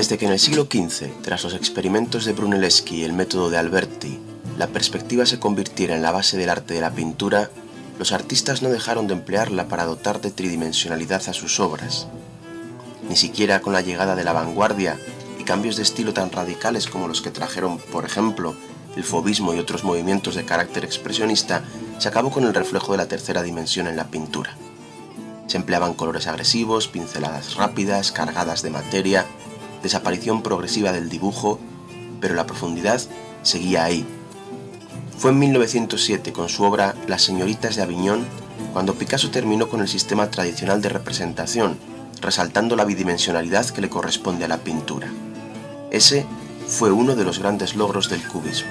Desde que en el siglo XV, tras los experimentos de Brunelleschi y el método de Alberti, la perspectiva se convirtiera en la base del arte de la pintura, los artistas no dejaron de emplearla para dotar de tridimensionalidad a sus obras. Ni siquiera con la llegada de la vanguardia y cambios de estilo tan radicales como los que trajeron, por ejemplo, el fobismo y otros movimientos de carácter expresionista, se acabó con el reflejo de la tercera dimensión en la pintura. Se empleaban colores agresivos, pinceladas rápidas, cargadas de materia, desaparición progresiva del dibujo, pero la profundidad seguía ahí. Fue en 1907 con su obra Las señoritas de Aviñón cuando Picasso terminó con el sistema tradicional de representación, resaltando la bidimensionalidad que le corresponde a la pintura. Ese fue uno de los grandes logros del cubismo.